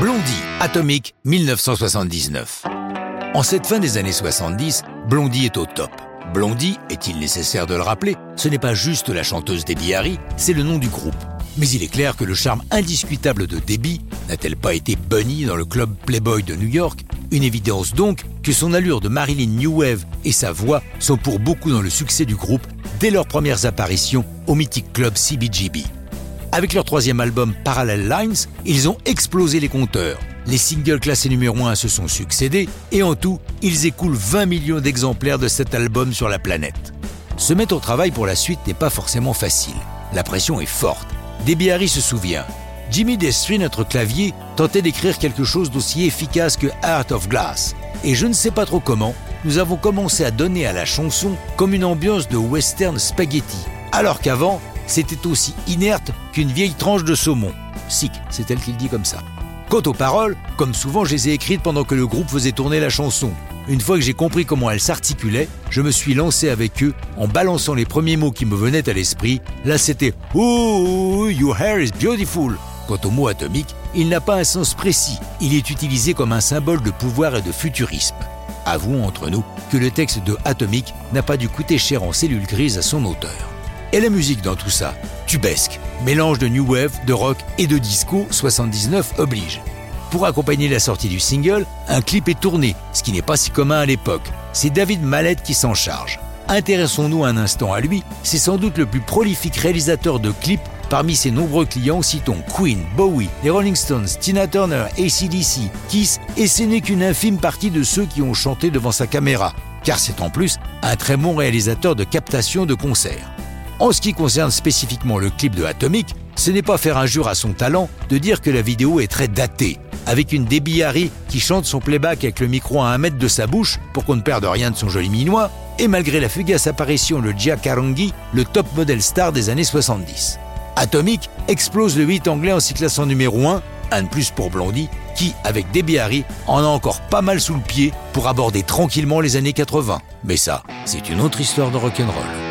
Blondie, Atomic, 1979. En cette fin des années 70, Blondie est au top. Blondie, est-il nécessaire de le rappeler, ce n'est pas juste la chanteuse Debbie Harry, c'est le nom du groupe. Mais il est clair que le charme indiscutable de Debbie n'a-t-elle pas été bunny dans le club Playboy de New York? Une évidence donc que son allure de Marilyn New Wave et sa voix sont pour beaucoup dans le succès du groupe dès leurs premières apparitions au mythique club CBGB. Avec leur troisième album Parallel Lines, ils ont explosé les compteurs. Les singles classés numéro 1 se sont succédés et en tout, ils écoulent 20 millions d'exemplaires de cet album sur la planète. Se mettre au travail pour la suite n'est pas forcément facile. La pression est forte. Debbie Harry se souvient. Jimmy Destry, notre clavier, tentait d'écrire quelque chose d'aussi efficace que Heart of Glass. Et je ne sais pas trop comment, nous avons commencé à donner à la chanson comme une ambiance de western spaghetti. Alors qu'avant, c'était aussi inerte qu'une vieille tranche de saumon. Sick, c'est elle qui le dit comme ça. Quant aux paroles, comme souvent, je les ai écrites pendant que le groupe faisait tourner la chanson. Une fois que j'ai compris comment elle s'articulait, je me suis lancé avec eux en balançant les premiers mots qui me venaient à l'esprit. Là, c'était Ooh, your hair is beautiful. Quant au mot atomique, il n'a pas un sens précis. Il est utilisé comme un symbole de pouvoir et de futurisme. Avouons entre nous que le texte de Atomique n'a pas dû coûter cher en cellules grises à son auteur. Et la musique dans tout ça Tubesque, mélange de new wave, de rock et de disco 79 oblige. Pour accompagner la sortie du single, un clip est tourné, ce qui n'est pas si commun à l'époque. C'est David Mallette qui s'en charge. Intéressons-nous un instant à lui, c'est sans doute le plus prolifique réalisateur de clips Parmi ses nombreux clients, citons Queen, Bowie, les Rolling Stones, Tina Turner, ACDC, Kiss, et ce n'est qu'une infime partie de ceux qui ont chanté devant sa caméra, car c'est en plus un très bon réalisateur de captation de concerts. En ce qui concerne spécifiquement le clip de Atomic, ce n'est pas faire injure à son talent de dire que la vidéo est très datée, avec une Harry qui chante son playback avec le micro à un mètre de sa bouche pour qu'on ne perde rien de son joli minois, et malgré la fugace apparition de Gia Karangi, le top model star des années 70. Atomic explose le 8 anglais en s'y classant numéro 1, un de plus pour Blondie, qui, avec Debbie Harry, en a encore pas mal sous le pied pour aborder tranquillement les années 80. Mais ça, c'est une autre histoire de rock'n'roll.